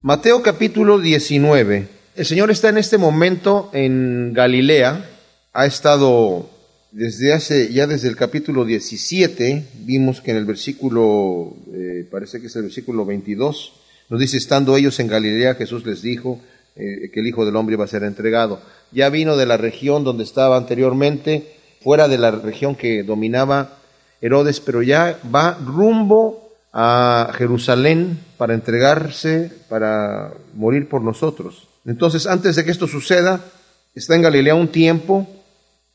Mateo capítulo 19. El Señor está en este momento en Galilea. Ha estado desde hace, ya desde el capítulo 17, vimos que en el versículo, eh, parece que es el versículo 22, nos dice, estando ellos en Galilea, Jesús les dijo eh, que el Hijo del Hombre iba a ser entregado. Ya vino de la región donde estaba anteriormente, fuera de la región que dominaba Herodes, pero ya va rumbo a Jerusalén para entregarse, para morir por nosotros. Entonces, antes de que esto suceda, está en Galilea un tiempo,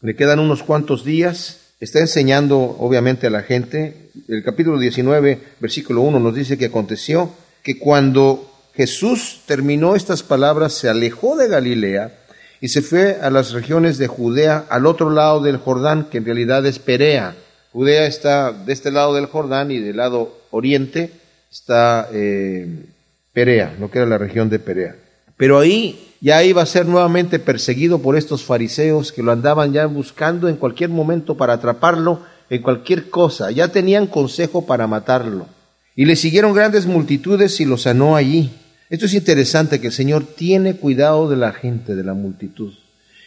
le quedan unos cuantos días, está enseñando obviamente a la gente. El capítulo 19, versículo 1 nos dice que aconteció que cuando Jesús terminó estas palabras, se alejó de Galilea y se fue a las regiones de Judea, al otro lado del Jordán, que en realidad es Perea. Judea está de este lado del Jordán y del lado oriente está eh, Perea, lo que era la región de Perea. Pero ahí ya iba a ser nuevamente perseguido por estos fariseos que lo andaban ya buscando en cualquier momento para atraparlo en cualquier cosa. Ya tenían consejo para matarlo. Y le siguieron grandes multitudes y lo sanó allí. Esto es interesante que el Señor tiene cuidado de la gente, de la multitud.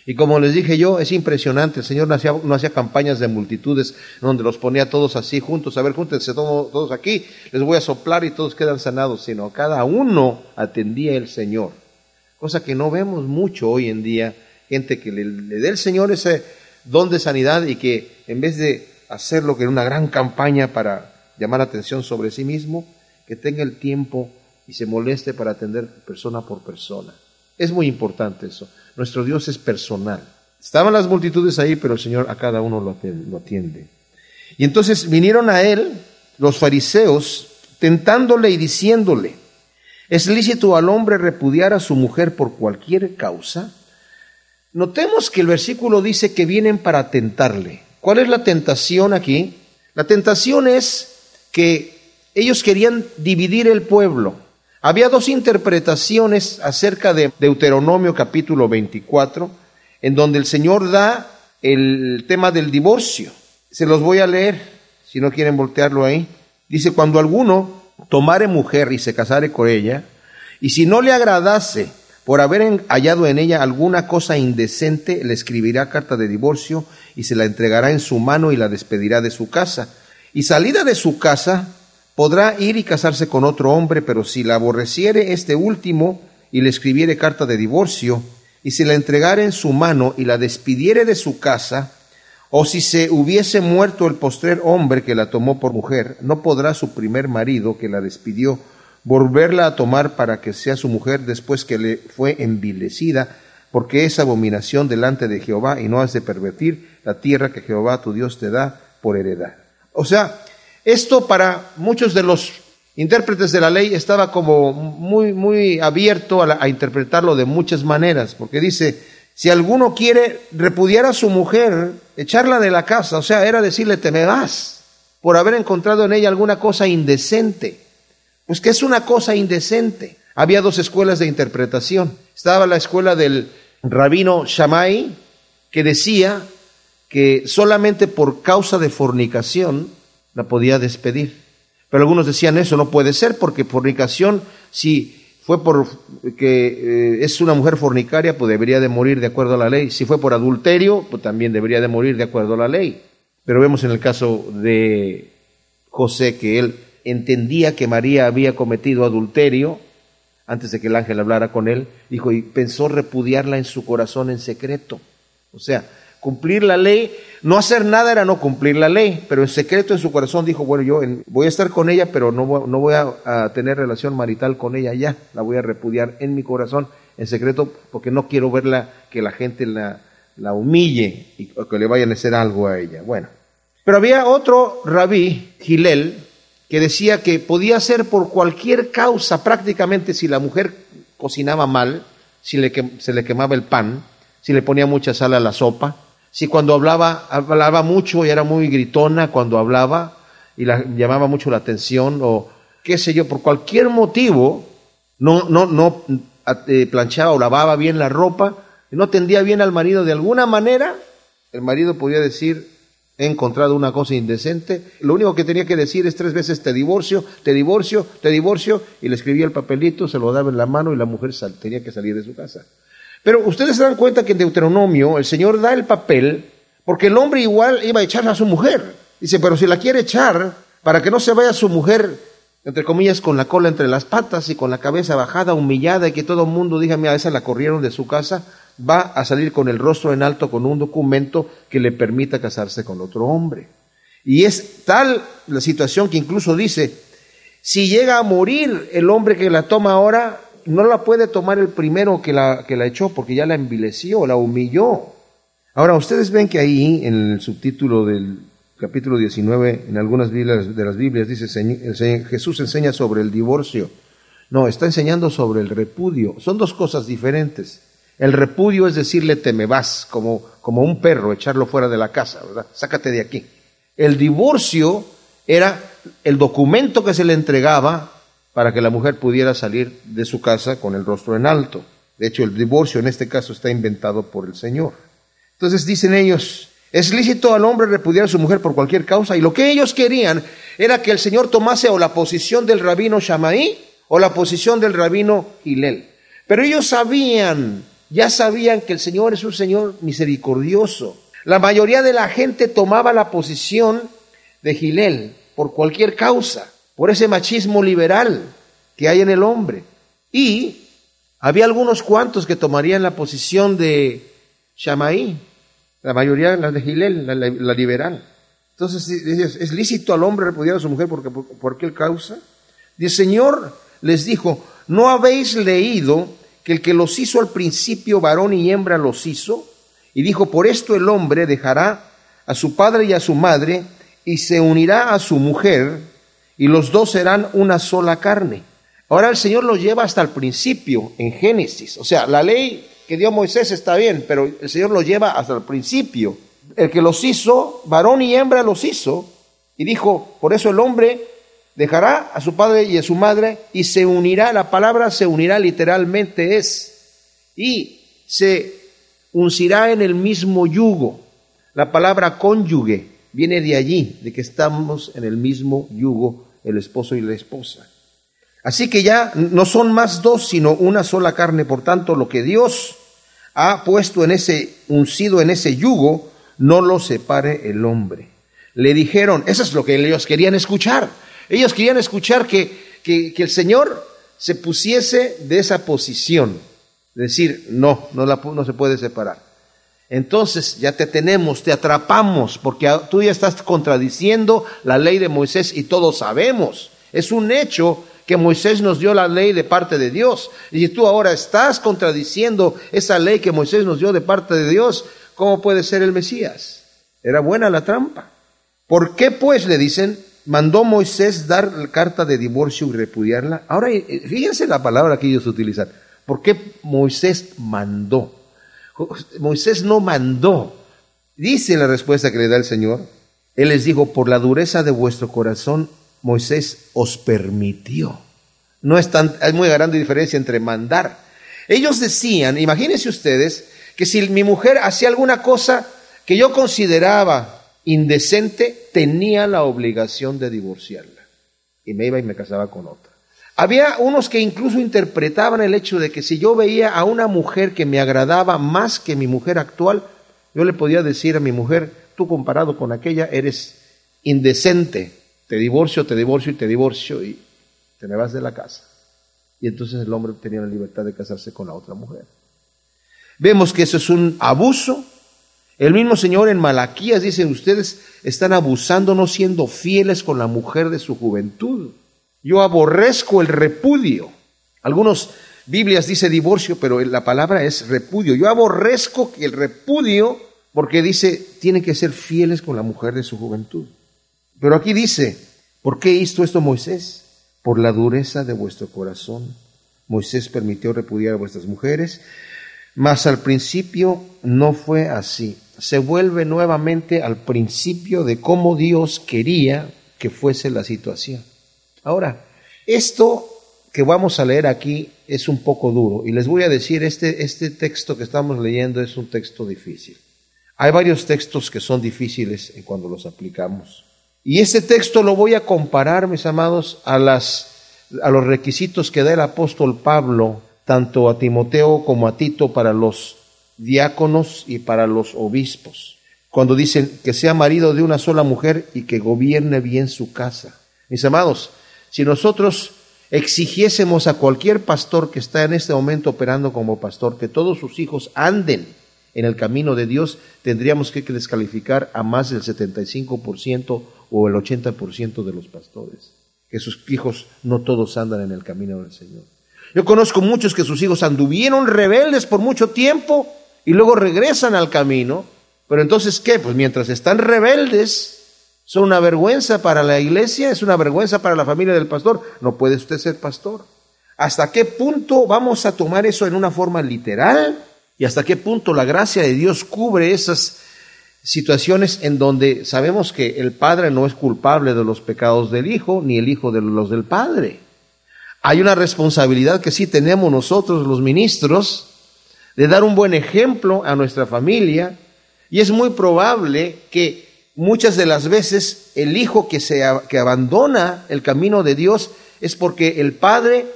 Y como les dije yo, es impresionante, el Señor no hacía, no hacía campañas de multitudes donde los ponía todos así juntos, a ver, júntense todos, todos aquí, les voy a soplar y todos quedan sanados, sino cada uno atendía el Señor. Cosa que no vemos mucho hoy en día, gente que le, dé el Señor ese don de sanidad y que en vez de hacerlo que una gran campaña para llamar atención sobre sí mismo, que tenga el tiempo y se moleste para atender persona por persona. Es muy importante eso. Nuestro Dios es personal. Estaban las multitudes ahí, pero el Señor a cada uno lo atiende. Y entonces vinieron a él los fariseos tentándole y diciéndole, ¿es lícito al hombre repudiar a su mujer por cualquier causa? Notemos que el versículo dice que vienen para tentarle. ¿Cuál es la tentación aquí? La tentación es que ellos querían dividir el pueblo. Había dos interpretaciones acerca de Deuteronomio capítulo 24, en donde el Señor da el tema del divorcio. Se los voy a leer, si no quieren voltearlo ahí. Dice, cuando alguno tomare mujer y se casare con ella, y si no le agradase por haber hallado en ella alguna cosa indecente, le escribirá carta de divorcio y se la entregará en su mano y la despedirá de su casa. Y salida de su casa, podrá ir y casarse con otro hombre, pero si la aborreciere este último y le escribiere carta de divorcio, y si la entregare en su mano y la despidiere de su casa, o si se hubiese muerto el postrer hombre que la tomó por mujer, no podrá su primer marido que la despidió volverla a tomar para que sea su mujer después que le fue envilecida, porque es abominación delante de Jehová y no has de pervertir la tierra que Jehová tu Dios te da por heredad. O sea, esto para muchos de los intérpretes de la ley estaba como muy, muy abierto a, interpretarlo de muchas maneras, porque dice, si alguno quiere repudiar a su mujer, echarla de la casa, o sea, era decirle, te me vas, por haber encontrado en ella alguna cosa indecente. Pues que es una cosa indecente. Había dos escuelas de interpretación. Estaba la escuela del rabino Shammai, que decía que solamente por causa de fornicación la podía despedir. Pero algunos decían eso no puede ser porque fornicación, si fue por que eh, es una mujer fornicaria, pues debería de morir de acuerdo a la ley. Si fue por adulterio, pues también debería de morir de acuerdo a la ley. Pero vemos en el caso de José que él entendía que María había cometido adulterio antes de que el ángel hablara con él, dijo, y pensó repudiarla en su corazón en secreto. O sea, cumplir la ley, no hacer nada era no cumplir la ley, pero en secreto en su corazón dijo, bueno, yo voy a estar con ella, pero no voy, no voy a, tener relación marital con ella ya, la voy a repudiar en mi corazón, en secreto, porque no quiero verla, que la gente la, la humille y que le vayan a hacer algo a ella. Bueno, pero había otro rabí, Gilel, que decía que podía ser por cualquier causa, prácticamente si la mujer cocinaba mal, si le, se le quemaba el pan, si le ponía mucha sal a la sopa, si cuando hablaba, hablaba mucho y era muy gritona cuando hablaba y la, llamaba mucho la atención o qué sé yo, por cualquier motivo no, no, no eh, planchaba o lavaba bien la ropa, no tendía bien al marido de alguna manera, el marido podía decir, he encontrado una cosa indecente. Lo único que tenía que decir es tres veces te divorcio, te divorcio, te divorcio, y le escribía el papelito, se lo daba en la mano y la mujer tenía que salir de su casa. Pero ustedes se dan cuenta que en Deuteronomio el Señor da el papel porque el hombre igual iba a echar a su mujer. Dice, pero si la quiere echar, para que no se vaya su mujer, entre comillas, con la cola entre las patas y con la cabeza bajada, humillada, y que todo el mundo diga, mira, esa la corrieron de su casa, va a salir con el rostro en alto con un documento que le permita casarse con otro hombre. Y es tal la situación que incluso dice, si llega a morir el hombre que la toma ahora, no la puede tomar el primero que la, que la echó porque ya la envileció, la humilló. Ahora, ustedes ven que ahí en el subtítulo del capítulo 19, en algunas Biblias, de las Biblias, dice Jesús enseña sobre el divorcio. No, está enseñando sobre el repudio. Son dos cosas diferentes. El repudio es decirle te me vas, como, como un perro, echarlo fuera de la casa, ¿verdad? Sácate de aquí. El divorcio era el documento que se le entregaba para que la mujer pudiera salir de su casa con el rostro en alto. De hecho, el divorcio en este caso está inventado por el Señor. Entonces dicen ellos, es lícito al hombre repudiar a su mujer por cualquier causa y lo que ellos querían era que el Señor tomase o la posición del rabino Shamaí o la posición del rabino Gilel. Pero ellos sabían ya sabían que el Señor es un Señor misericordioso. La mayoría de la gente tomaba la posición de Gilel por cualquier causa, por ese machismo liberal que hay en el hombre. Y había algunos cuantos que tomarían la posición de Shamaí, la mayoría la de Gilel, la, liberal. Entonces, ¿es lícito al hombre repudiar a su mujer por, por cualquier causa? Y el Señor les dijo, ¿no habéis leído que el que los hizo al principio varón y hembra los hizo, y dijo, por esto el hombre dejará a su padre y a su madre, y se unirá a su mujer, y los dos serán una sola carne. Ahora el Señor los lleva hasta el principio, en Génesis. O sea, la ley que dio Moisés está bien, pero el Señor los lleva hasta el principio. El que los hizo, varón y hembra los hizo, y dijo, por eso el hombre dejará a su padre y a su madre y se unirá, la palabra se unirá literalmente es, y se uncirá en el mismo yugo. La palabra cónyuge viene de allí, de que estamos en el mismo yugo, el esposo y la esposa. Así que ya no son más dos, sino una sola carne. Por tanto, lo que Dios ha puesto en ese, uncido en ese yugo, no lo separe el hombre. Le dijeron, eso es lo que ellos querían escuchar. Ellos querían escuchar que, que, el Señor se pusiese de esa posición, decir, no, no, la, no se puede separar. Entonces ya te tenemos, te atrapamos, porque tú ya estás contradiciendo la ley de Moisés y todos sabemos. Es un hecho que Moisés nos dio la ley de parte de Dios. Y tú ahora estás contradiciendo esa ley que Moisés nos dio de parte de Dios, ¿cómo puede ser el Mesías? Era buena la trampa. ¿Por qué pues le dicen, mandó Moisés dar la carta de divorcio y repudiarla. Ahora, eh, fíjense la palabra que ellos utilizan. ¿Por qué Moisés mandó? Moisés no mandó. Dice la respuesta que le da el Señor. Él les dijo, por la dureza de vuestro corazón, Moisés os permitió. No es tan, hay muy grande diferencia entre mandar. Ellos decían, imagínense ustedes, que si mi mujer hacía alguna cosa que yo consideraba indecente, tenía la obligación de divorciarla. Y me iba y me casaba con otra. Había unos que incluso interpretaban el hecho de que si yo veía a una mujer que me agradaba más que mi mujer actual, yo le podía decir a mi mujer, tú comparado con aquella eres indecente, te divorcio, te divorcio y te divorcio y te me vas de la casa. Y entonces el hombre tenía la libertad de casarse con la otra mujer. Vemos que eso es un abuso el mismo Señor en Malaquías dice, ustedes están abusando no siendo fieles con la mujer de su juventud. Yo aborrezco el repudio. Algunos Biblias dice divorcio, pero la palabra es repudio. Yo aborrezco el repudio porque dice, tienen que ser fieles con la mujer de su juventud. Pero aquí dice, ¿por qué hizo esto Moisés? Por la dureza de vuestro corazón. Moisés permitió repudiar a vuestras mujeres, mas al principio no fue así se vuelve nuevamente al principio de cómo Dios quería que fuese la situación. Ahora, esto que vamos a leer aquí es un poco duro y les voy a decir, este, este texto que estamos leyendo es un texto difícil. Hay varios textos que son difíciles cuando los aplicamos. Y este texto lo voy a comparar, mis amados, a, las, a los requisitos que da el apóstol Pablo, tanto a Timoteo como a Tito, para los diáconos y para los obispos. Cuando dicen que sea marido de una sola mujer y que gobierne bien su casa. Mis amados, si nosotros exigiésemos a cualquier pastor que está en este momento operando como pastor que todos sus hijos anden en el camino de Dios, tendríamos que descalificar a más del 75% o el 80% de los pastores, que sus hijos no todos andan en el camino del Señor. Yo conozco muchos que sus hijos anduvieron rebeldes por mucho tiempo y luego regresan al camino, pero entonces ¿qué? Pues mientras están rebeldes, son una vergüenza para la iglesia, es una vergüenza para la familia del pastor. No puede usted ser pastor. ¿Hasta qué punto vamos a tomar eso en una forma literal? ¿Y hasta qué punto la gracia de Dios cubre esas situaciones en donde sabemos que el padre no es culpable de los pecados del hijo, ni el hijo de los del padre? Hay una responsabilidad que sí tenemos nosotros los ministros de dar un buen ejemplo a nuestra familia y es muy probable que muchas de las veces el hijo que, se, que abandona el camino de Dios es porque el padre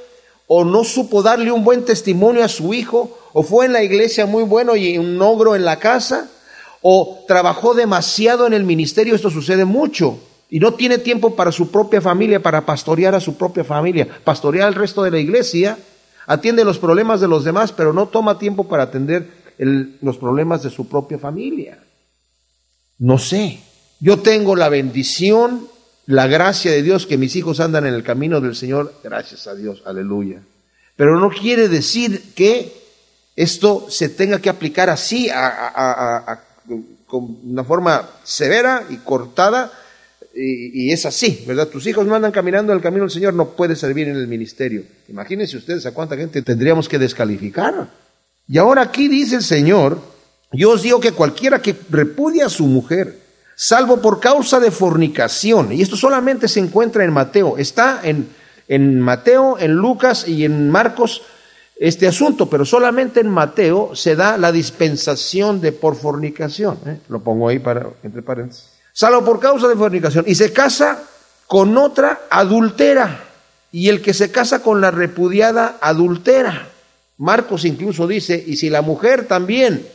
o no supo darle un buen testimonio a su hijo, o fue en la iglesia muy bueno y un ogro en la casa, o trabajó demasiado en el ministerio, esto sucede mucho, y no tiene tiempo para su propia familia, para pastorear a su propia familia, pastorear al resto de la iglesia, atiende los problemas de los demás, pero no toma tiempo para atender los problemas de su propia familia. No sé, yo tengo la bendición, la gracia de Dios que mis hijos andan en el camino del Señor, gracias a Dios, aleluya. Pero no quiere decir que esto se tenga que aplicar así, con una forma severa y cortada, y, y, es así, ¿verdad? Tus hijos no andan caminando en el camino del Señor, no puede servir en el ministerio. Imagínense ustedes a cuánta gente tendríamos que descalificar. Y ahora aquí dice el Señor, yo os digo que cualquiera que repudia a su mujer, salvo por causa de fornicación. Y esto solamente se encuentra en Mateo. Está en, en Mateo, en Lucas y en Marcos este asunto, pero solamente en Mateo se da la dispensación de por fornicación. ¿eh? Lo pongo ahí para, entre paréntesis. Salvo por causa de fornicación. Y se casa con otra adultera. Y el que se casa con la repudiada adultera. Marcos incluso dice, y si la mujer también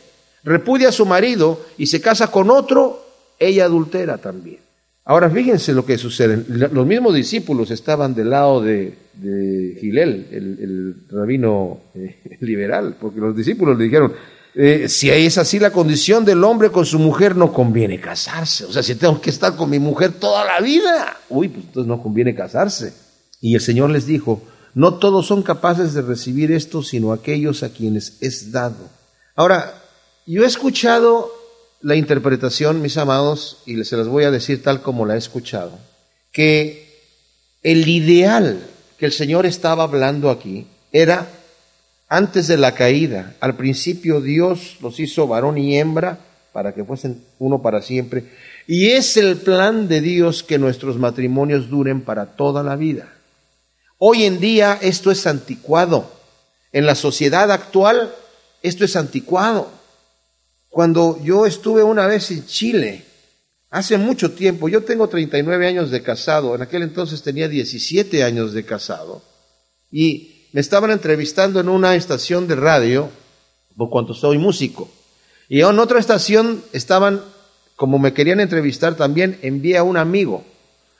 repudia a su marido y se casa con otro, ella adultera también. Ahora fíjense lo que sucede. Los mismos discípulos estaban del lado de, Gilel, el, rabino eh, liberal, porque los discípulos le dijeron, eh, si es así la condición del hombre con su mujer, no conviene casarse. O sea, si tengo que estar con mi mujer toda la vida, uy, pues entonces no conviene casarse. Y el Señor les dijo, no todos son capaces de recibir esto, sino aquellos a quienes es dado. Ahora, yo he escuchado la interpretación, mis amados, y se las voy a decir tal como la he escuchado, que el ideal que el Señor estaba hablando aquí era antes de la caída. Al principio Dios los hizo varón y hembra para que fuesen uno para siempre. Y es el plan de Dios que nuestros matrimonios duren para toda la vida. Hoy en día esto es anticuado. En la sociedad actual esto es anticuado. Cuando yo estuve una vez en Chile, hace mucho tiempo, yo tengo 39 años de casado, en aquel entonces tenía 17 años de casado, y me estaban entrevistando en una estación de radio, por cuanto soy músico, y en otra estación estaban, como me querían entrevistar también, envié a un amigo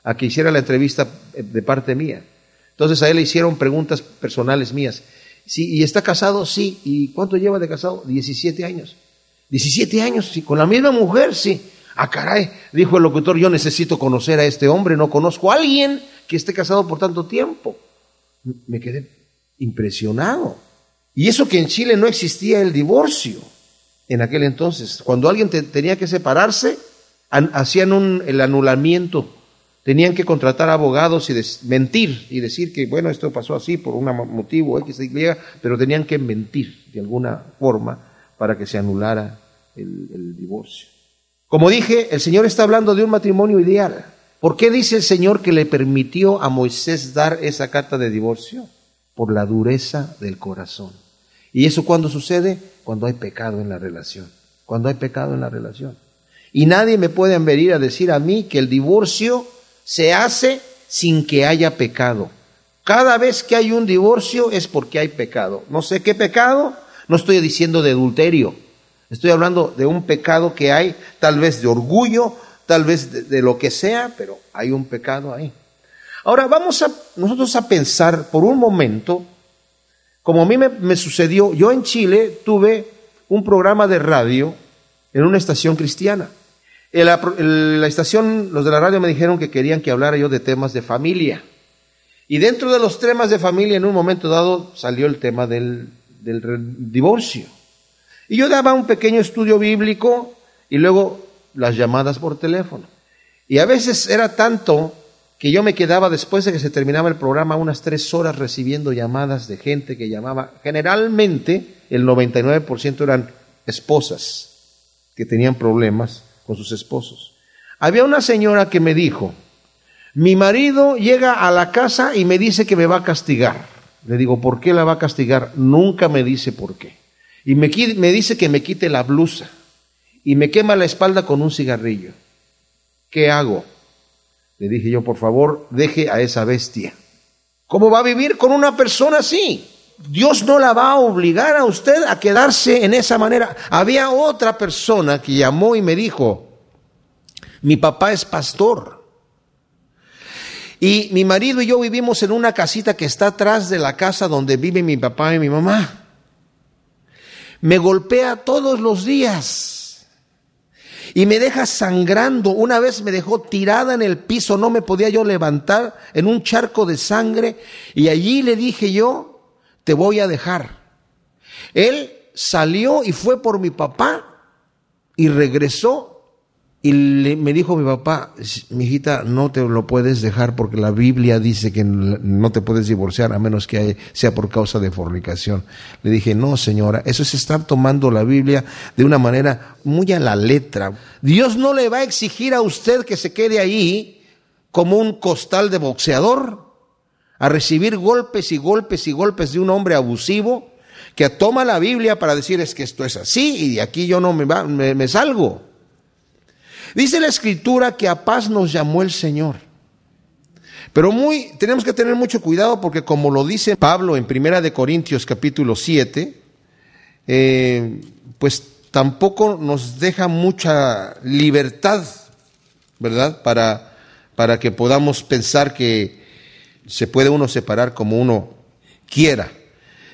a que hiciera la entrevista de parte mía. Entonces a él le hicieron preguntas personales mías. Sí, ¿y está casado? Sí. ¿Y cuánto lleva de casado? 17 años. 17 años, sí, con la misma mujer, sí. Ah, caray, dijo el locutor, yo necesito conocer a este hombre, no conozco a alguien que esté casado por tanto tiempo. Me quedé impresionado. Y eso que en Chile no existía el divorcio en aquel entonces. Cuando alguien tenía que separarse, hacían el anulamiento. Tenían que contratar abogados y mentir y decir que, bueno, esto pasó así por un motivo X, Y, pero tenían que mentir de alguna forma para que se anulara el, divorcio. Como dije, el Señor está hablando de un matrimonio ideal. ¿Por qué dice el Señor que le permitió a Moisés dar esa carta de divorcio? Por la dureza del corazón. ¿Y eso cuándo sucede? Cuando hay pecado en la relación. cuando hay pecado en la relación. Y nadie me puede venir a decir a mí que el divorcio se hace sin que haya pecado. Cada vez que hay un divorcio es porque hay pecado. No sé qué pecado, no estoy diciendo de adulterio. Estoy hablando de un pecado que hay, tal vez de orgullo, tal vez de, lo que sea, pero hay un pecado ahí. Ahora vamos a nosotros a pensar por un momento, como a mí me sucedió, yo en Chile tuve un programa de radio en una estación cristiana. La, la estación, los de la radio me dijeron que querían que hablara yo de temas de familia. Y dentro de los temas de familia, en un momento dado, salió el tema del, del divorcio. Y yo daba un pequeño estudio bíblico y luego las llamadas por teléfono. Y a veces era tanto que yo me quedaba después de que se terminaba el programa unas tres horas recibiendo llamadas de gente que llamaba. Generalmente el 99% eran esposas que tenían problemas con sus esposos. Había una señora que me dijo, mi marido llega a la casa y me dice que me va a castigar. Le digo, ¿por qué la va a castigar? Nunca me dice por qué. Y me, me dice que me quite la blusa y me quema la espalda con un cigarrillo. ¿Qué hago? Le dije yo, por favor, deje a esa bestia. ¿Cómo va a vivir con una persona así? Dios no la va a obligar a usted a quedarse en esa manera. Había otra persona que llamó y me dijo, mi papá es pastor. Y mi marido y yo vivimos en una casita que está atrás de la casa donde viven mi papá y mi mamá. Me golpea todos los días y me deja sangrando. Una vez me dejó tirada en el piso, no me podía yo levantar en un charco de sangre y allí le dije yo, te voy a dejar. Él salió y fue por mi papá y regresó y me dijo mi papá, mi hijita, no te lo puedes dejar porque la Biblia dice que no te puedes divorciar a menos que sea por causa de fornicación. Le dije, no señora, eso es estar tomando la Biblia de una manera muy a la letra. Dios no le va a exigir a usted que se quede ahí como un costal de boxeador a recibir golpes y golpes y golpes de un hombre abusivo que toma la Biblia para decir es que esto es así y de aquí yo no me, me, salgo. Dice la escritura que a paz nos llamó el Señor. Pero muy, tenemos que tener mucho cuidado porque como lo dice Pablo en Primera de Corintios capítulo 7, eh, pues tampoco nos deja mucha libertad, ¿verdad? Para, para que podamos pensar que se puede uno separar como uno quiera.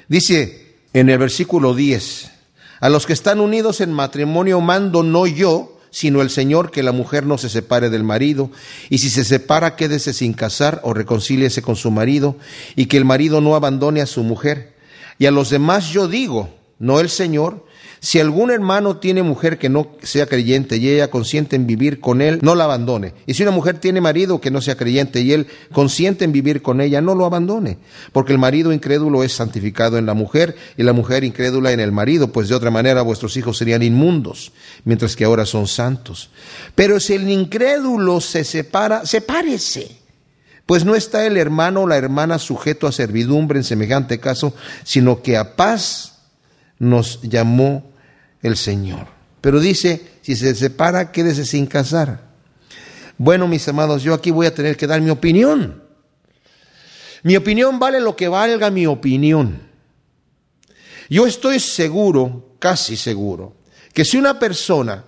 Dice en el versículo 10, a los que están unidos en matrimonio mando no yo, sino el Señor que la mujer no se separe del marido, y si se separa quédese sin casar o reconcíliese con su marido, y que el marido no abandone a su mujer. Y a los demás yo digo, no el Señor, si algún hermano tiene mujer que no sea creyente y ella consiente en vivir con él, no la abandone. Y si una mujer tiene marido que no sea creyente y él consiente en vivir con ella, no lo abandone. Porque el marido incrédulo es santificado en la mujer y la mujer incrédula en el marido, pues de otra manera vuestros hijos serían inmundos, mientras que ahora son santos. Pero si el incrédulo se separa, sepárese. Pues no está el hermano o la hermana sujeto a servidumbre en semejante caso, sino que a paz nos llamó el Señor. Pero dice, si se separa, quédese sin casar. Bueno, mis amados, yo aquí voy a tener que dar mi opinión. Mi opinión vale lo que valga mi opinión. Yo estoy seguro, casi seguro, que si una persona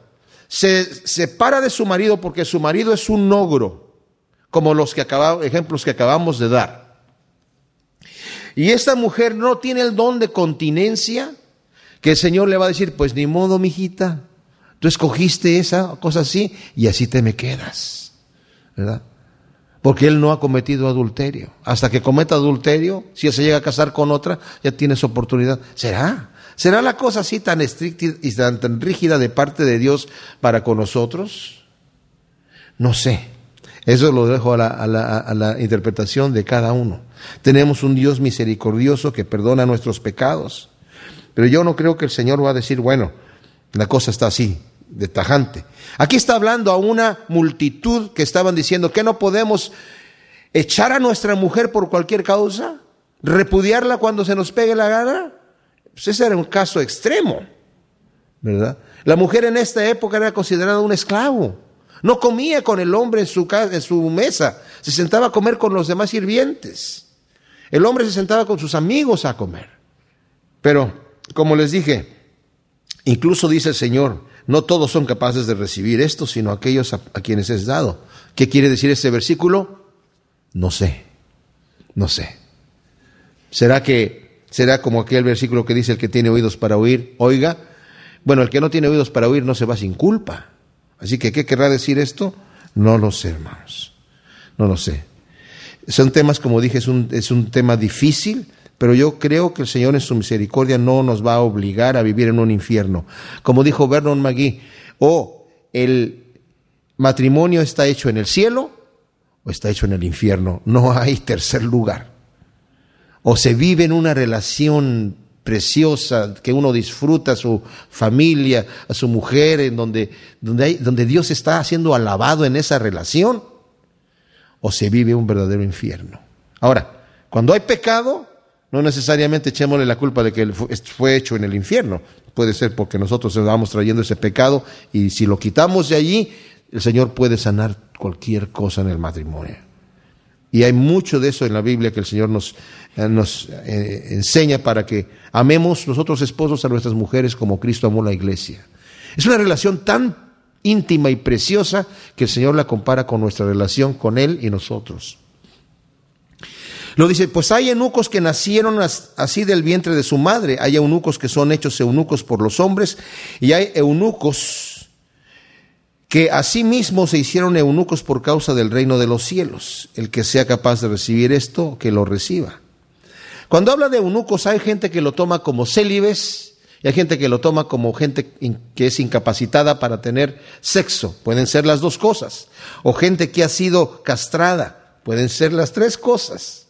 se separa de su marido porque su marido es un ogro, como los que acabamos, ejemplos que acabamos de dar, y esta mujer no tiene el don de continencia, que el Señor le va a decir, pues ni modo, mijita, tú escogiste esa cosa así y así te me quedas, ¿verdad? Porque él no ha cometido adulterio. Hasta que cometa adulterio, si él se llega a casar con otra, ya tienes oportunidad. ¿Será? ¿Será la cosa así tan estricta y tan, rígida de parte de Dios para con nosotros? No sé. Eso lo dejo a la, a la interpretación de cada uno. Tenemos un Dios misericordioso que perdona nuestros pecados pero yo no creo que el Señor va a decir, bueno, la cosa está así, de tajante. Aquí está hablando a una multitud que estaban diciendo que no podemos echar a nuestra mujer por cualquier causa, repudiarla cuando se nos pegue la gana. Pues ese era un caso extremo. ¿verdad? La mujer en esta época era considerada un esclavo. No comía con el hombre en su, en su mesa, se sentaba a comer con los demás sirvientes. El hombre se sentaba con sus amigos a comer. Pero, como les dije, incluso dice el Señor, no todos son capaces de recibir esto, sino aquellos a, quienes es dado. ¿Qué quiere decir este versículo? No sé, no sé. ¿Será que será como aquel versículo que dice el que tiene oídos para oír, oiga? Bueno, el que no tiene oídos para oír no se va sin culpa. Así que, ¿qué querrá decir esto? No lo sé, hermanos. No lo sé. Son temas, como dije, es un, es un tema difícil, pero yo creo que el Señor en su misericordia no nos va a obligar a vivir en un infierno. Como dijo Vernon McGee, o el matrimonio está hecho en el cielo o está hecho en el infierno. No hay tercer lugar. O se vive en una relación preciosa, que uno disfruta a su familia, a su mujer, en donde, donde, donde Dios está siendo alabado en esa relación, o se vive un verdadero infierno. Ahora, cuando hay pecado, no necesariamente echémosle la culpa de que fue hecho en el infierno. Puede ser porque nosotros vamos trayendo ese pecado y si lo quitamos de allí, el Señor puede sanar cualquier cosa en el matrimonio. Y hay mucho de eso en la Biblia que el Señor nos, eh, eh, enseña para que amemos nosotros esposos a nuestras mujeres como Cristo amó la iglesia. Es una relación tan íntima y preciosa que el Señor la compara con nuestra relación con Él y nosotros. Lo dice, pues hay eunucos que nacieron así del vientre de su madre, hay eunucos que son hechos eunucos por los hombres y hay eunucos que asimismo se hicieron eunucos por causa del reino de los cielos. El que sea capaz de recibir esto, que lo reciba. Cuando habla de eunucos hay gente que lo toma como célibes y hay gente que lo toma como gente que es incapacitada para tener sexo. Pueden ser las dos cosas. O gente que ha sido castrada. Pueden ser las tres cosas.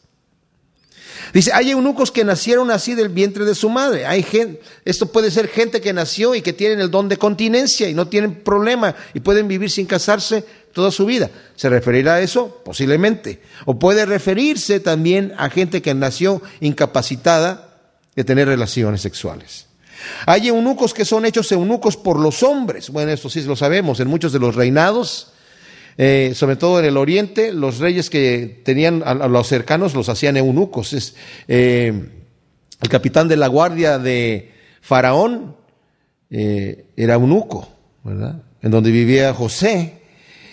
Dice, hay eunucos que nacieron así del vientre de su madre. Hay gente, esto puede ser gente que nació y que tienen el don de continencia y no tienen problema y pueden vivir sin casarse toda su vida. ¿Se referirá a eso? Posiblemente. O puede referirse también a gente que nació incapacitada de tener relaciones sexuales. Hay eunucos que son hechos eunucos por los hombres. Bueno, esto sí lo sabemos. En muchos de los reinados eh, sobre todo en el oriente, los reyes que tenían a, los cercanos los hacían eunucos. Es, eh, el capitán de la guardia de Faraón eh, era eunuco, ¿verdad? En donde vivía José.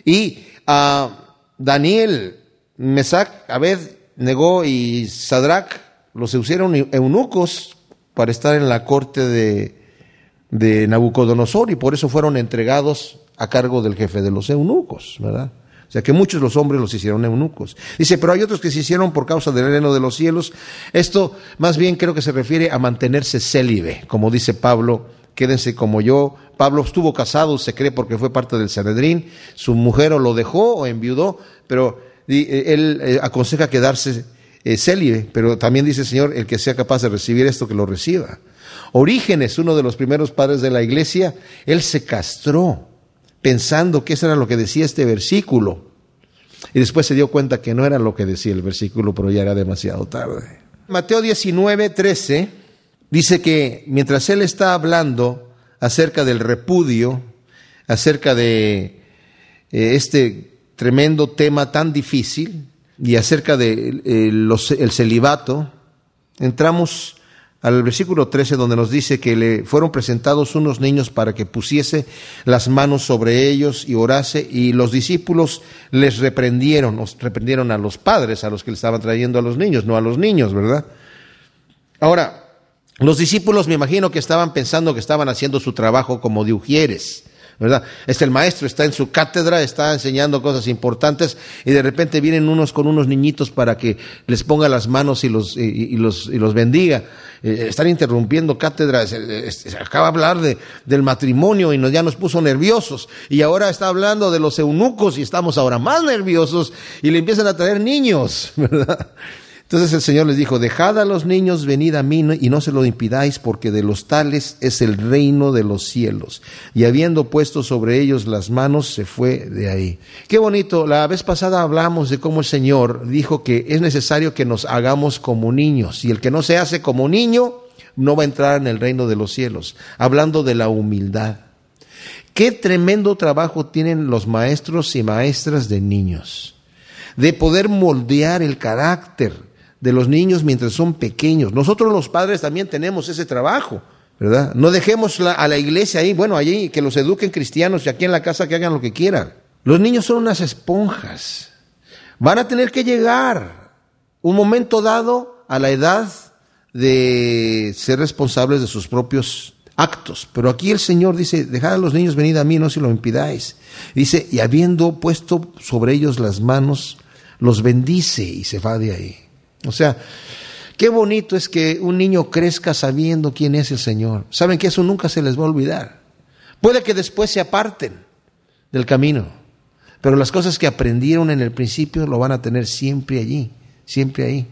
Y a Daniel, Mesac, Abed, Negó y Sadrach los pusieron eunucos para estar en la corte de, de Nabucodonosor y por eso fueron entregados a cargo del jefe de los eunucos, ¿verdad? O sea que muchos los hombres los hicieron eunucos. Dice, pero hay otros que se hicieron por causa del reino de los cielos. Esto más bien creo que se refiere a mantenerse célibe, como dice Pablo, quédense como yo. Pablo estuvo casado, se cree porque fue parte del Sanedrín, su mujer o lo dejó o enviudó, pero eh, él eh, aconseja quedarse eh, célibe, pero también dice el Señor, el que sea capaz de recibir esto, que lo reciba. Orígenes, uno de los primeros padres de la iglesia, él se castró pensando que eso era lo que decía este versículo. Y después se dio cuenta que no era lo que decía el versículo, pero ya era demasiado tarde. Mateo 19, 13 dice que mientras él está hablando acerca del repudio, acerca de eh, este tremendo tema tan difícil y acerca del de, eh, el celibato, entramos al versículo 13 donde nos dice que le fueron presentados unos niños para que pusiese las manos sobre ellos y orase y los discípulos les reprendieron, nos reprendieron a los padres, a los que le estaban trayendo a los niños, no a los niños, ¿verdad? Ahora, los discípulos me imagino que estaban pensando que estaban haciendo su trabajo como de ujieres. ¿Verdad? Es el maestro, está en su cátedra, está enseñando cosas importantes y de repente vienen unos con unos niñitos para que les ponga las manos y los, y, los, y los bendiga. Eh, están interrumpiendo cátedras, acaba de hablar de, del matrimonio y nos, ya nos puso nerviosos y ahora está hablando de los eunucos y estamos ahora más nerviosos y le empiezan a traer niños, ¿verdad? Entonces el Señor les dijo, dejad a los niños, venid a mí y no se lo impidáis, porque de los tales es el reino de los cielos. Y habiendo puesto sobre ellos las manos, se fue de ahí. Qué bonito, la vez pasada hablamos de cómo el Señor dijo que es necesario que nos hagamos como niños, y el que no se hace como niño, no va a entrar en el reino de los cielos. Hablando de la humildad. Qué tremendo trabajo tienen los maestros y maestras de niños. De poder moldear el carácter de los niños mientras son pequeños. Nosotros los padres también tenemos ese trabajo. ¿verdad? No dejemos a la iglesia ahí, bueno, allí que los eduquen cristianos y aquí en la casa que hagan lo que quieran. Los niños son unas esponjas. Van a tener que llegar un momento dado a la edad de ser responsables de sus propios actos. Pero aquí el Señor dice, dejad a los niños venir a mí, no si lo impidáis. Dice, y habiendo puesto sobre ellos las manos, los bendice y se va de ahí. O sea, Qué bonito es que un niño crezca sabiendo quién es el Señor. Saben que eso nunca se les va a olvidar. Puede que después se aparten del camino, pero las cosas que aprendieron en el principio lo van a tener siempre allí, siempre ahí.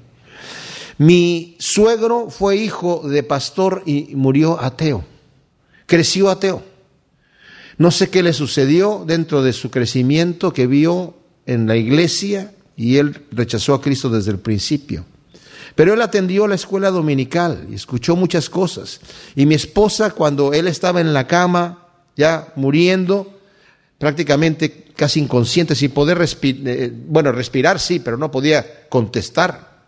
Mi suegro fue hijo de pastor y murió ateo. Creció ateo. No sé qué le sucedió dentro de su crecimiento que vio en la iglesia y él rechazó a Cristo desde el principio. Pero él atendió la escuela dominical y escuchó muchas cosas. Y mi esposa, cuando él estaba en la cama, ya muriendo, prácticamente casi inconsciente, sin poder respirar, eh, bueno, respirar sí, pero no podía contestar.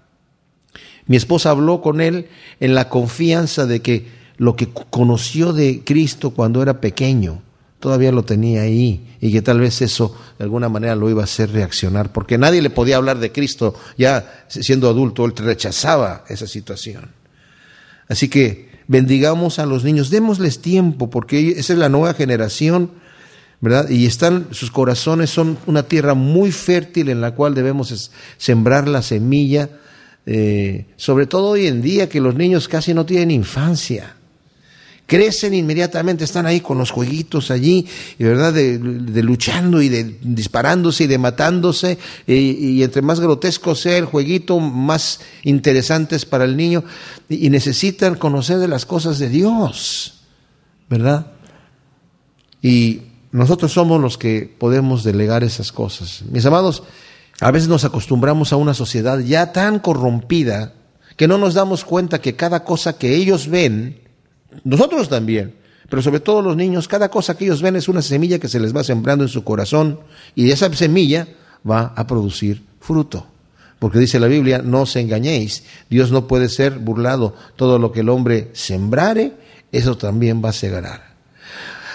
Mi esposa habló con él en la confianza de que lo que conoció de Cristo cuando era pequeño, todavía lo tenía ahí y que tal vez eso de alguna manera lo iba a hacer reaccionar, porque nadie le podía hablar de Cristo ya siendo adulto, él rechazaba esa situación. Así que bendigamos a los niños, démosles tiempo, porque esa es la nueva generación, ¿verdad? Y están, sus corazones son una tierra muy fértil en la cual debemos sembrar la semilla, eh, sobre todo hoy en día que los niños casi no tienen infancia crecen inmediatamente, están ahí con los jueguitos allí, y verdad, de, luchando y de disparándose y de matándose, y, entre más grotesco sea el jueguito, más interesante es para el niño, y, necesitan conocer de las cosas de Dios, ¿verdad? Y nosotros somos los que podemos delegar esas cosas. Mis amados, a veces nos acostumbramos a una sociedad ya tan corrompida que no nos damos cuenta que cada cosa que ellos ven, nosotros también, pero sobre todo los niños, cada cosa que ellos ven es una semilla que se les va sembrando en su corazón y esa semilla va a producir fruto. Porque dice la Biblia, no os engañéis, Dios no puede ser burlado, todo lo que el hombre sembrare, eso también va a segarar.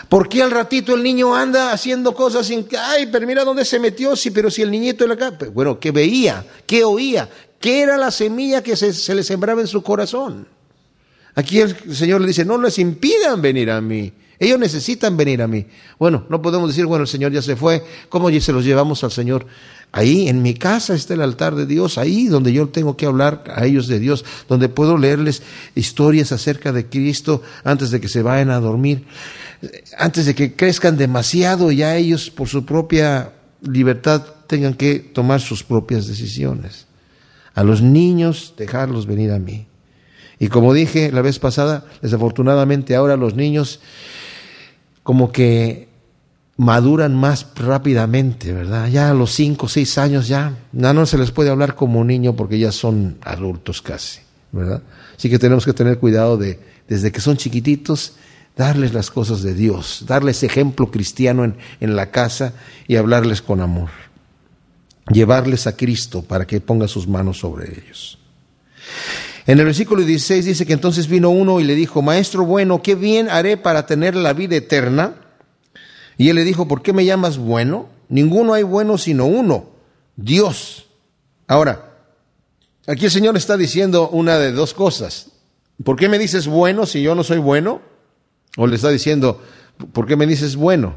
¿Por qué al ratito el niño anda haciendo cosas sin que, ay, pero mira dónde se metió, sí, pero si el niñito era acá, bueno, ¿qué veía? ¿Qué oía? ¿Qué era la semilla que se, se le sembraba en su corazón? Aquí el Señor le dice, no les impidan venir a mí. Ellos necesitan venir a mí. Bueno, no podemos decir, bueno, el Señor ya se fue, ¿cómo se los llevamos al Señor? Ahí en mi casa está el altar de Dios, ahí donde yo tengo que hablar a ellos de Dios, donde puedo leerles historias acerca de Cristo antes de que se vayan a dormir, antes de que crezcan demasiado y ya ellos por su propia libertad tengan que tomar sus propias decisiones. A los niños dejarlos venir a mí. Y como dije la vez pasada, desafortunadamente ahora los niños como que maduran más rápidamente, ¿verdad? Ya a los cinco o seis años ya, ya no se les puede hablar como niño porque ya son adultos casi, ¿verdad? Así que tenemos que tener cuidado de, desde que son chiquititos, darles las cosas de Dios, darles ejemplo cristiano en, en la casa y hablarles con amor. Llevarles a Cristo para que ponga sus manos sobre ellos. En el versículo 16 dice que entonces vino uno y le dijo, Maestro bueno, ¿qué bien haré para tener la vida eterna? Y él le dijo, ¿por qué me llamas bueno? Ninguno hay bueno sino uno, Dios. Ahora, aquí el Señor está diciendo una de dos cosas. ¿Por qué me dices bueno si yo no soy bueno? O le está diciendo, ¿por qué me dices bueno?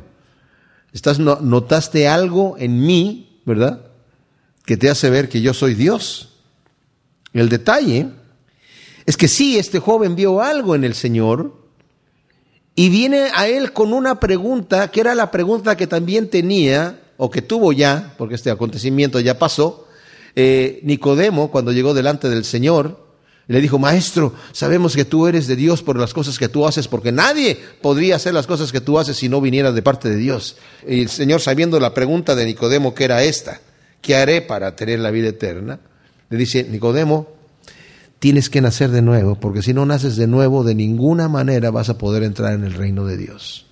Estás notaste algo en mí, ¿verdad? Que te hace ver que yo soy Dios. El detalle es que sí, este joven vio algo en el Señor y viene a él con una pregunta que era la pregunta que también tenía o que tuvo ya, porque este acontecimiento ya pasó, eh, Nicodemo cuando llegó delante del Señor. Le dijo, maestro, sabemos que tú eres de Dios por las cosas que tú haces, porque nadie podría hacer las cosas que tú haces si no viniera de parte de Dios. Y el Señor, sabiendo la pregunta de Nicodemo, que era esta, ¿qué haré para tener la vida eterna? Le dice, Nicodemo, tienes que nacer de nuevo, porque si no naces de nuevo, de ninguna manera vas a poder entrar en el reino de Dios.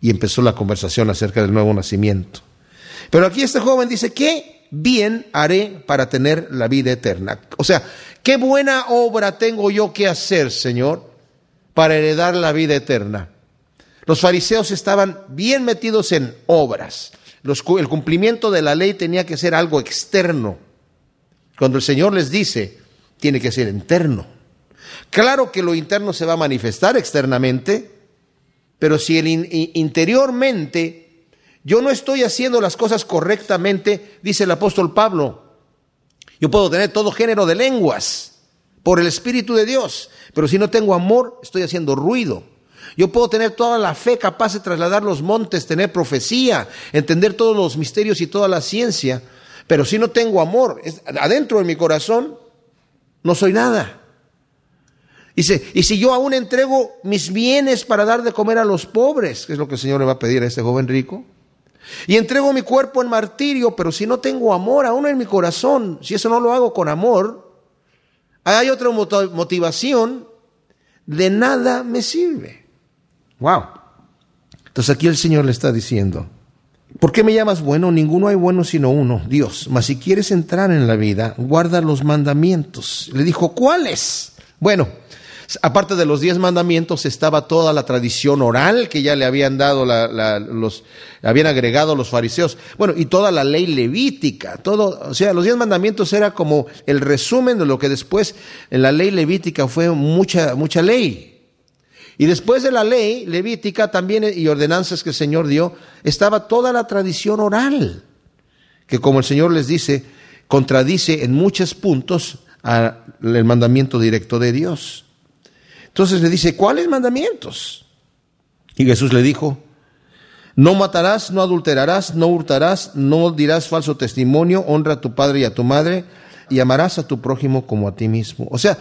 Y empezó la conversación acerca del nuevo nacimiento. Pero aquí este joven dice, ¿qué bien haré para tener la vida eterna? O sea, ¿qué buena obra tengo yo que hacer, Señor, para heredar la vida eterna? Los fariseos estaban bien metidos en obras. el cumplimiento de la ley tenía que ser algo externo. Cuando el Señor les dice, tiene que ser interno. Claro que lo interno se va a manifestar externamente, pero si el interiormente yo no estoy haciendo las cosas correctamente, dice el apóstol Pablo, yo puedo tener todo género de lenguas por el Espíritu de Dios, pero si no tengo amor, estoy haciendo ruido. Yo puedo tener toda la fe capaz de trasladar los montes, tener profecía, entender todos los misterios y toda la ciencia, pero si no tengo amor adentro de mi corazón, no soy nada. Dice, y si yo aún entrego mis bienes para dar de comer a los pobres, que es lo que el Señor le va a pedir a este joven rico, y entrego mi cuerpo en martirio, pero si no tengo amor aún en mi corazón, si eso no lo hago con amor, hay otra motivación, de nada me sirve. Wow. Entonces aquí el Señor le está diciendo, ¿Por qué me llamas bueno? Ninguno hay bueno sino uno, Dios. Mas si quieres entrar en la vida, guarda los mandamientos. Le dijo, ¿cuáles? Bueno, aparte de los diez mandamientos estaba toda la tradición oral que ya le habían dado los habían agregado los fariseos bueno y toda la ley levítica todo o sea los diez mandamientos era como el resumen de lo que después en la ley levítica fue mucha mucha ley y después de la ley levítica también y ordenanzas que el Señor dio, estaba toda la tradición oral, que como el Señor les dice, contradice en muchos puntos el mandamiento directo de Dios. Entonces le dice, ¿cuáles mandamientos? Y Jesús le dijo, no matarás, no adulterarás, no hurtarás, no dirás falso testimonio, honra a tu padre y a tu madre, y amarás a tu prójimo como a ti mismo. O sea,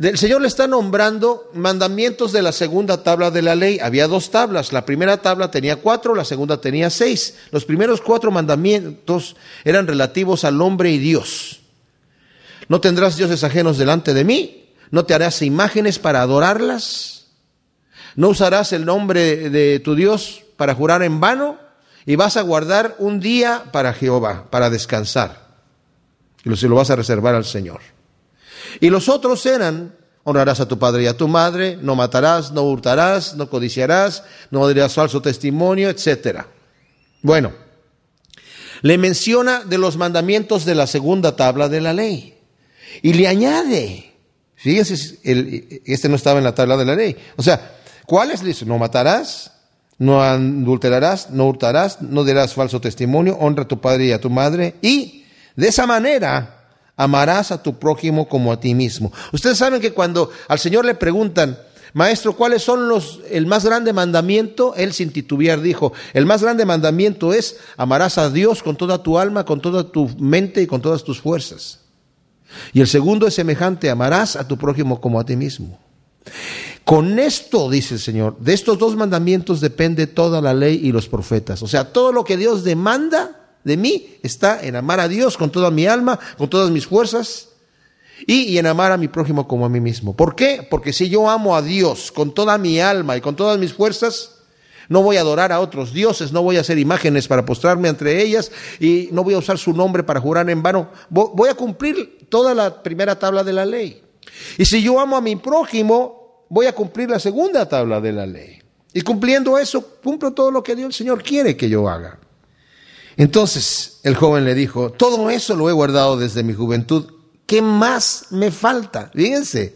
el Señor le está nombrando mandamientos de la segunda tabla de la ley. Había dos tablas. La primera tabla tenía cuatro, la segunda tenía seis. Los primeros cuatro mandamientos eran relativos al hombre y Dios. No tendrás dioses ajenos delante de mí. No te harás imágenes para adorarlas. No usarás el nombre de tu Dios para jurar en vano. Y vas a guardar un día para Jehová, para descansar. Y lo vas a reservar al Señor. Y los otros eran, honrarás a tu padre y a tu madre, no matarás, no hurtarás, no codiciarás, no dirás falso testimonio, etc. Bueno, le menciona de los mandamientos de la segunda tabla de la ley. Y le añade, fíjese, este no estaba en la tabla de la ley. O sea, ¿cuáles? Dice, no matarás, no adulterarás, no hurtarás, no dirás falso testimonio, honra a tu padre y a tu madre. Y de esa manera amarás a tu prójimo como a ti mismo. Ustedes saben que cuando al Señor le preguntan, Maestro, ¿cuáles son los, el más grande mandamiento? Él sin titubear dijo, el más grande mandamiento es amarás a Dios con toda tu alma, con toda tu mente y con todas tus fuerzas. Y el segundo es semejante, amarás a tu prójimo como a ti mismo. Con esto, dice el Señor, de estos dos mandamientos depende toda la ley y los profetas. O sea, todo lo que Dios demanda de mí está en amar a Dios con toda mi alma, con todas mis fuerzas y, en amar a mi prójimo como a mí mismo. ¿Por qué? Porque si yo amo a Dios con toda mi alma y con todas mis fuerzas, no voy a adorar a otros dioses, no voy a hacer imágenes para postrarme entre ellas y no voy a usar su nombre para jurar en vano. Voy a cumplir toda la primera tabla de la ley. Y si yo amo a mi prójimo, voy a cumplir la segunda tabla de la ley. Y cumpliendo eso, cumplo todo lo que Dios el Señor quiere que yo haga. Entonces el joven le dijo, todo eso lo he guardado desde mi juventud, ¿qué más me falta? Fíjense,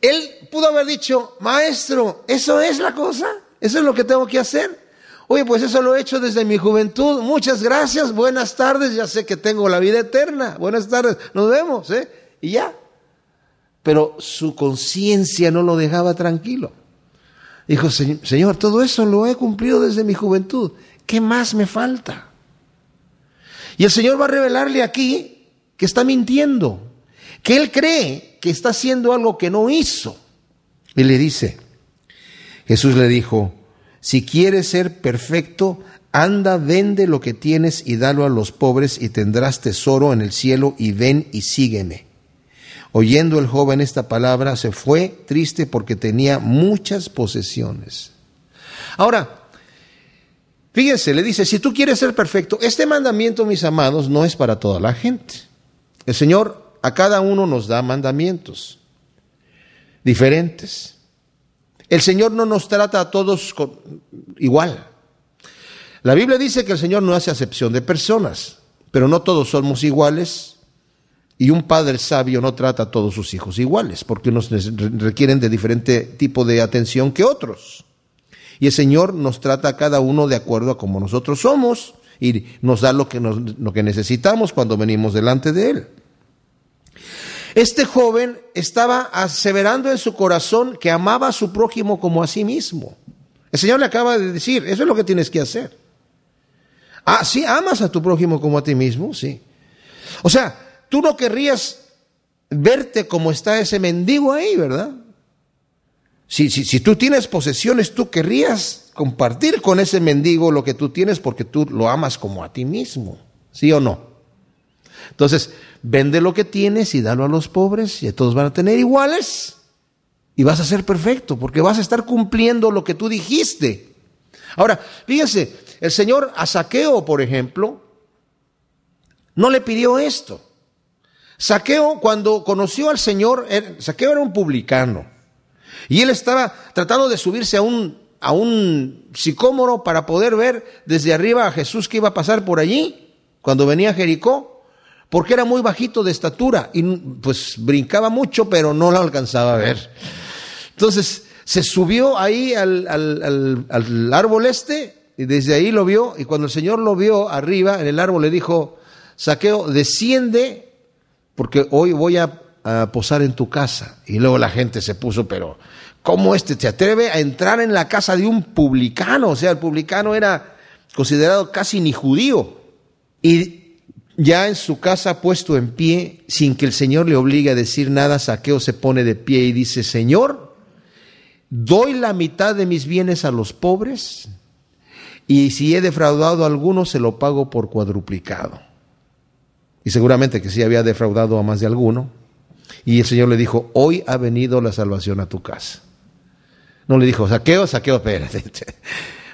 él pudo haber dicho, maestro, ¿eso es la cosa? ¿Eso es lo que tengo que hacer? Oye, pues eso lo he hecho desde mi juventud. Muchas gracias, buenas tardes, ya sé que tengo la vida eterna. Buenas tardes, nos vemos, ¿eh? Y ya. Pero su conciencia no lo dejaba tranquilo. Dijo, Señor, todo eso lo he cumplido desde mi juventud. ¿Qué más me falta? Y el Señor va a revelarle aquí que está mintiendo, que él cree que está haciendo algo que no hizo. Y le dice, Jesús le dijo, si quieres ser perfecto, anda, vende lo que tienes y dalo a los pobres y tendrás tesoro en el cielo y ven y sígueme. Oyendo el joven esta palabra, se fue triste porque tenía muchas posesiones. Ahora, fíjense, le dice, si tú quieres ser perfecto, este mandamiento, mis amados, no es para toda la gente. El Señor a cada uno nos da mandamientos diferentes. El Señor no nos trata a todos igual. La Biblia dice que el Señor no hace acepción de personas, pero no todos somos iguales. Y un padre sabio no trata a todos sus hijos iguales, porque unos requieren de diferente tipo de atención que otros. Y el Señor nos trata a cada uno de acuerdo a como nosotros somos y nos da lo que, lo que necesitamos cuando venimos delante de Él. Este joven estaba aseverando en su corazón que amaba a su prójimo como a sí mismo. El Señor le acaba de decir, eso es lo que tienes que hacer. Ah, sí, amas a tu prójimo como a ti mismo, sí. O sea, tú no querrías verte como está ese mendigo ahí, ¿verdad? Si, si, si tú tienes posesiones, tú querrías compartir con ese mendigo lo que tú tienes porque tú lo amas como a ti mismo, ¿sí o no? Entonces, vende lo que tienes y dalo a los pobres y todos van a tener iguales y vas a ser perfecto porque vas a estar cumpliendo lo que tú dijiste. Ahora, fíjense, el Señor a Saqueo, por ejemplo, no le pidió esto. Saqueo, cuando conoció al Señor, Saqueo era un publicano. Y él estaba tratando de subirse a un, a un sicómoro para poder ver desde arriba a Jesús que iba a pasar por allí, cuando venía a Jericó, porque era muy bajito de estatura y pues brincaba mucho, pero no lo alcanzaba a ver. Entonces se subió ahí al, al árbol este y desde ahí lo vio, y cuando el Señor lo vio arriba en el árbol, le dijo, Saqueo, desciende, porque hoy voy a, posar en tu casa. Y luego la gente se puso, pero ¿cómo este te atreve a entrar en la casa de un publicano? O sea, el publicano era considerado casi ni judío. Y ya en su casa puesto en pie, sin que el Señor le obligue a decir nada, Saqueo se pone de pie y dice, Señor, doy la mitad de mis bienes a los pobres y si he defraudado a alguno, se lo pago por cuadruplicado. Y seguramente que sí había defraudado a más de alguno. Y el Señor le dijo, hoy ha venido la salvación a tu casa. No le dijo, saqueo, saqueo, espérate.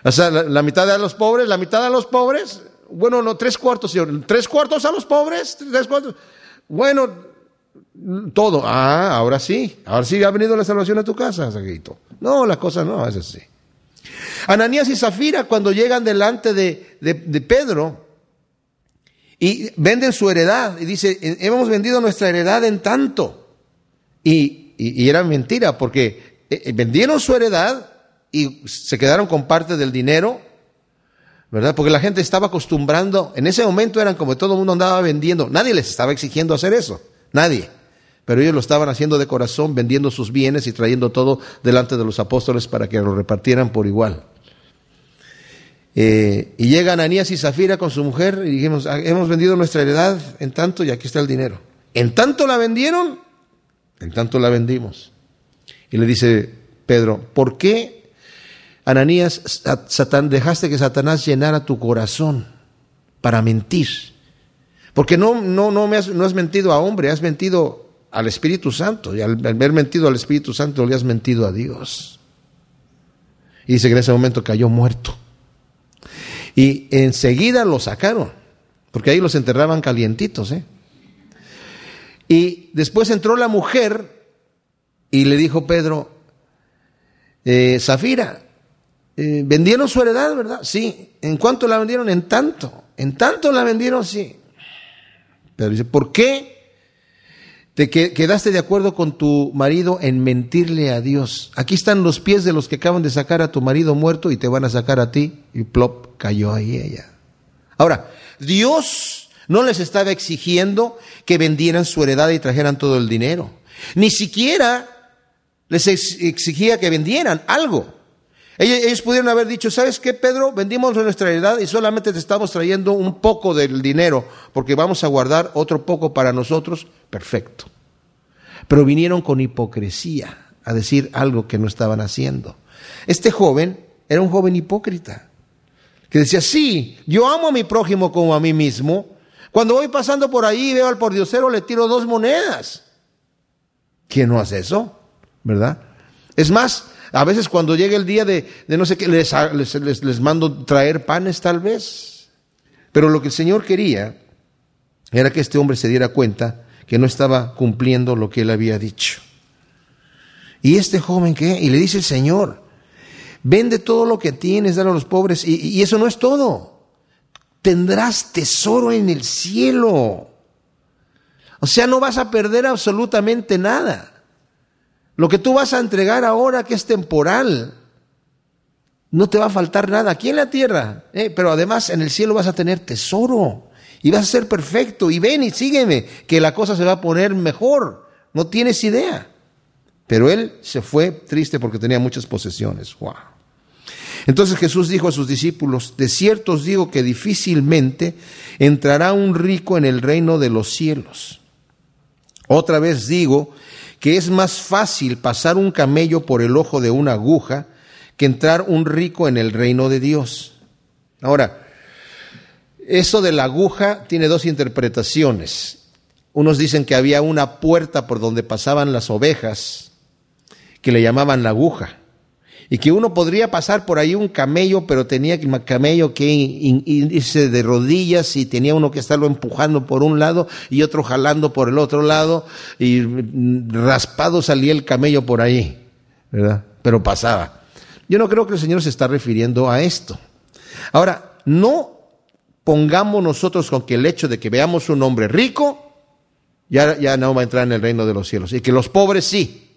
O sea, la, mitad a los pobres, la mitad a los pobres. Bueno, no, tres cuartos, Señor. ¿Tres cuartos a los pobres? ¿Tres cuartos? Bueno, todo. Ah, ahora sí. Ahora sí ha venido la salvación a tu casa, saquito. No, la cosa no es así. Ananías y Zafira cuando llegan delante de, Pedro y venden su heredad y dice, hemos vendido nuestra heredad en tanto. Y, era mentira porque eh, eh, vendieron su heredad y se quedaron con parte del dinero, ¿verdad? Porque la gente estaba acostumbrando, en ese momento eran como todo el mundo andaba vendiendo, nadie les estaba exigiendo hacer eso, nadie. Pero ellos lo estaban haciendo de corazón, vendiendo sus bienes y trayendo todo delante de los apóstoles para que lo repartieran por igual. Eh, y llegan Ananías y Zafira con su mujer y dijimos, ah, hemos vendido nuestra heredad en tanto y aquí está el dinero. En tanto la vendieron, en tanto la vendimos. Y le dice Pedro, ¿por qué Ananías dejaste que Satanás llenara tu corazón para mentir? Porque no, no, no, me has, no has mentido a hombre, has mentido al Espíritu Santo. Y al, al haber mentido al Espíritu Santo le has mentido a Dios. Y dice que en ese momento cayó muerto. Y enseguida lo sacaron, porque ahí los enterraban calientitos. ¿eh? Y después entró la mujer y le dijo Pedro, eh, Zafira, eh, vendieron su heredad, ¿verdad? Sí. ¿En cuánto la vendieron? En tanto. En tanto la vendieron, sí. Pedro dice, ¿por qué te quedaste de acuerdo con tu marido en mentirle a Dios. Aquí están los pies de los que acaban de sacar a tu marido muerto y te van a sacar a ti. Y plop, cayó ahí ella. Ahora, Dios no les estaba exigiendo que vendieran su heredad y trajeran todo el dinero. Ni siquiera les exigía que vendieran algo. Ellos, pudieron haber dicho, ¿sabes qué, Pedro? Vendimos nuestra heredad y solamente te estamos trayendo un poco del dinero porque vamos a guardar otro poco para nosotros. Perfecto. Pero vinieron con hipocresía a decir algo que no estaban haciendo. Este joven era un joven hipócrita que decía, sí, yo amo a mi prójimo como a mí mismo. Cuando voy pasando por ahí y veo al pordiosero, le tiro dos monedas. ¿Quién no hace eso? ¿Verdad? Es más, a veces cuando llega el día de, no sé qué, les, mando traer panes tal vez. Pero lo que el Señor quería era que este hombre se diera cuenta que no estaba cumpliendo lo que él había dicho. ¿Y este joven qué? Y le dice el Señor, vende todo lo que tienes, dale a los pobres. Y eso no es todo. Tendrás tesoro en el cielo. O sea, no vas a perder absolutamente nada. Lo que tú vas a entregar ahora que es temporal, no te va a faltar nada aquí en la tierra, ¿eh? pero además en el cielo vas a tener tesoro y vas a ser perfecto. Y ven y sígueme, que la cosa se va a poner mejor. No tienes idea. Pero él se fue triste porque tenía muchas posesiones. Wow. Entonces Jesús dijo a sus discípulos, de cierto os digo que difícilmente entrará un rico en el reino de los cielos. Otra vez digo que es más fácil pasar un camello por el ojo de una aguja que entrar un rico en el reino de Dios. Ahora, eso de la aguja tiene dos interpretaciones. Unos dicen que había una puerta por donde pasaban las ovejas, que le llamaban la aguja y que uno podría pasar por ahí un camello, pero tenía camello que irse de rodillas y tenía uno que estarlo empujando por un lado y otro jalando por el otro lado y raspado salía el camello por ahí, ¿verdad? Pero pasaba. Yo no creo que el Señor se está refiriendo a esto. Ahora, no pongamos nosotros con que el hecho de que veamos un hombre rico ya, ya no va a entrar en el reino de los cielos y que los pobres sí.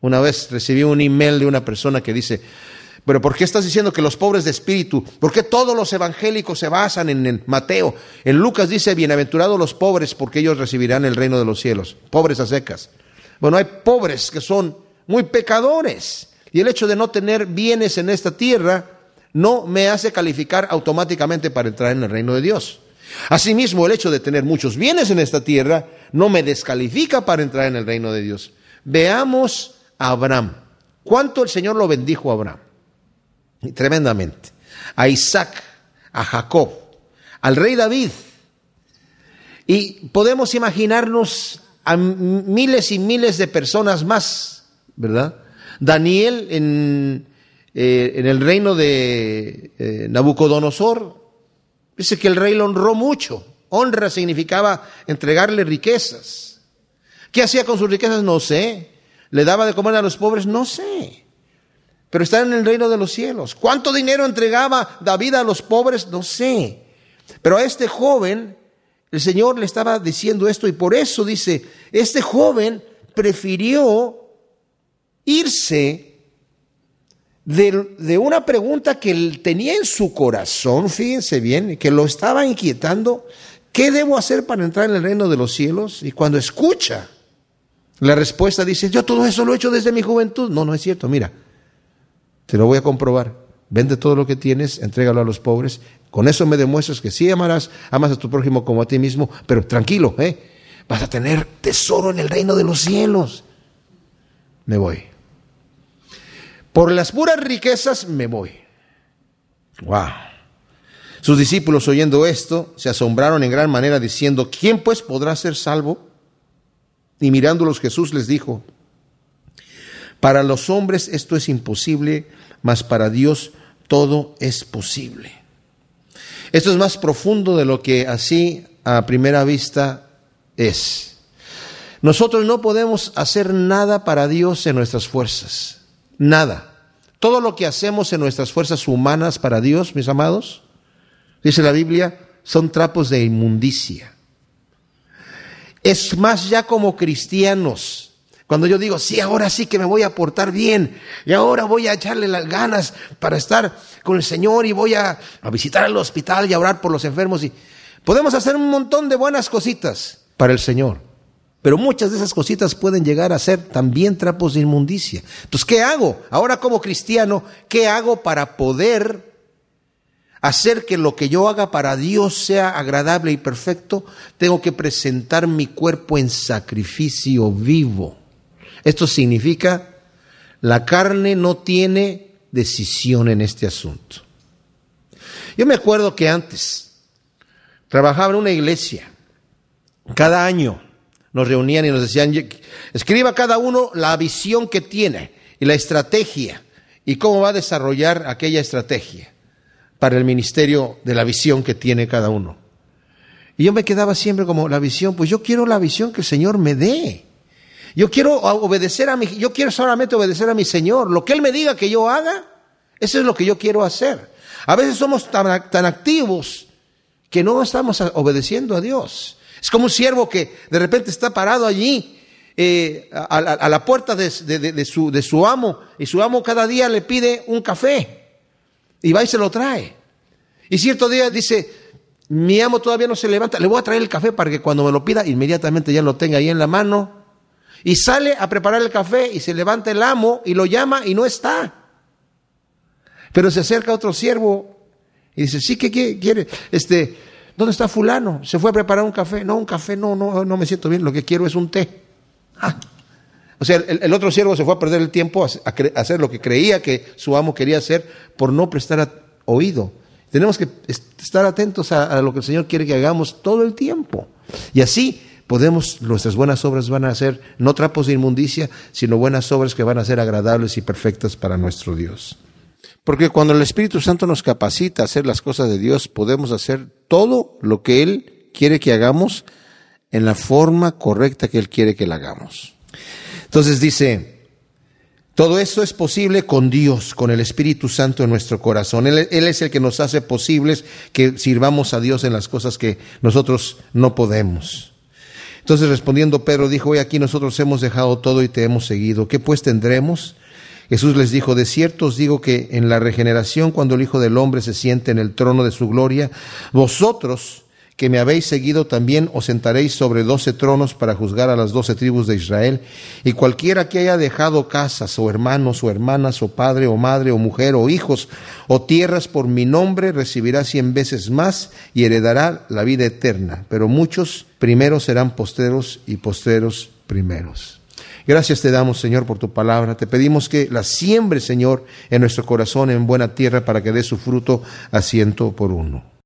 Una vez recibí un email de una persona que dice, pero ¿por qué estás diciendo que los pobres de espíritu? ¿Por qué todos los evangélicos se basan en, Mateo? En Lucas dice, bienaventurados los pobres porque ellos recibirán el reino de los cielos. Pobres a secas. Bueno, hay pobres que son muy pecadores. Y el hecho de no tener bienes en esta tierra no me hace calificar automáticamente para entrar en el reino de Dios. Asimismo, el hecho de tener muchos bienes en esta tierra no me descalifica para entrar en el reino de Dios. Veamos Abraham. ¿Cuánto el Señor lo bendijo a Abraham? Tremendamente. A Isaac, a Jacob, al rey David. Y podemos imaginarnos a miles y miles de personas más, ¿verdad? Daniel en, eh, en el reino de eh, Nabucodonosor, dice que el rey lo honró mucho. Honra significaba entregarle riquezas. ¿Qué hacía con sus riquezas? No sé. ¿Le daba de comer a los pobres? No sé. Pero está en el reino de los cielos. ¿Cuánto dinero entregaba David a los pobres? No sé. Pero a este joven, el Señor le estaba diciendo esto y por eso dice, este joven prefirió irse de, de, una pregunta que él tenía en su corazón, fíjense bien, que lo estaba inquietando, ¿qué debo hacer para entrar en el reino de los cielos? Y cuando escucha la respuesta dice, yo todo eso lo he hecho desde mi juventud. No, no es cierto, mira, te lo voy a comprobar. Vende todo lo que tienes, entrégalo a los pobres. Con eso me demuestras que sí amarás, amas a tu prójimo como a ti mismo, pero tranquilo, ¿eh? Vas a tener tesoro en el reino de los cielos. Me voy. Por las puras riquezas me voy. Wow. Sus discípulos oyendo esto se asombraron en gran manera diciendo, ¿quién pues podrá ser salvo? Y mirándolos Jesús les dijo, para los hombres esto es imposible, mas para Dios todo es posible. Esto es más profundo de lo que así a primera vista es. Nosotros no podemos hacer nada para Dios en nuestras fuerzas, nada. Todo lo que hacemos en nuestras fuerzas humanas para Dios, mis amados, dice la Biblia, son trapos de inmundicia. Es más ya como cristianos. Cuando yo digo, sí, ahora sí que me voy a portar bien y ahora voy a echarle las ganas para estar con el Señor y voy a, visitar el hospital y a orar por los enfermos. Y podemos hacer un montón de buenas cositas para el Señor. Pero muchas de esas cositas pueden llegar a ser también trapos de inmundicia. Entonces, ¿qué hago? Ahora como cristiano, ¿qué hago para poder hacer que lo que yo haga para Dios sea agradable y perfecto, tengo que presentar mi cuerpo en sacrificio vivo. Esto significa, la carne no tiene decisión en este asunto. Yo me acuerdo que antes trabajaba en una iglesia, cada año nos reunían y nos decían, escriba cada uno la visión que tiene y la estrategia y cómo va a desarrollar aquella estrategia para el ministerio de la visión que tiene cada uno. Y yo me quedaba siempre como la visión, pues yo quiero la visión que el Señor me dé. Yo quiero obedecer a mi, yo quiero solamente obedecer a mi Señor. Lo que Él me diga que yo haga, eso es lo que yo quiero hacer. A veces somos tan, tan activos que no estamos obedeciendo a Dios. Es como un siervo que de repente está parado allí eh, a, la puerta de, su, de su amo y su amo cada día le pide un café y va y se lo trae. Y cierto día dice, mi amo todavía no se levanta, le voy a traer el café para que cuando me lo pida inmediatamente ya lo tenga ahí en la mano. Y sale a preparar el café y se levanta el amo y lo llama y no está. Pero se acerca otro siervo y dice, sí, ¿qué, quiere? Este, ¿dónde está fulano? Se fue a preparar un café. No, un café, no, no, no me siento bien, lo que quiero es un té. Ah. O sea, el, otro siervo se fue a perder el tiempo a, hacer lo que creía que su amo quería hacer por no prestar oído. Tenemos que estar atentos a, lo que el Señor quiere que hagamos todo el tiempo. Y así podemos, nuestras buenas obras van a ser no trapos de inmundicia, sino buenas obras que van a ser agradables y perfectas para nuestro Dios. Porque cuando el Espíritu Santo nos capacita a hacer las cosas de Dios, podemos hacer todo lo que Él quiere que hagamos en la forma correcta que Él quiere que la hagamos. Entonces dice, todo esto es posible con Dios, con el Espíritu Santo en nuestro corazón. Él, es el que nos hace posibles que sirvamos a Dios en las cosas que nosotros no podemos. Entonces respondiendo Pedro dijo, hoy aquí nosotros hemos dejado todo y te hemos seguido. ¿Qué pues tendremos? Jesús les dijo, de cierto os digo que en la regeneración, cuando el Hijo del Hombre se siente en el trono de su gloria, vosotros que me habéis seguido también os sentaréis sobre doce tronos para juzgar a las doce tribus de Israel. Y cualquiera que haya dejado casas o hermanos o hermanas o padre o madre o mujer o hijos o tierras por mi nombre recibirá cien veces más y heredará la vida eterna. Pero muchos primeros serán posteros y posteros primeros. Gracias te damos, Señor, por tu palabra. Te pedimos que la siembre, Señor, en nuestro corazón, en buena tierra, para que dé su fruto a ciento por uno.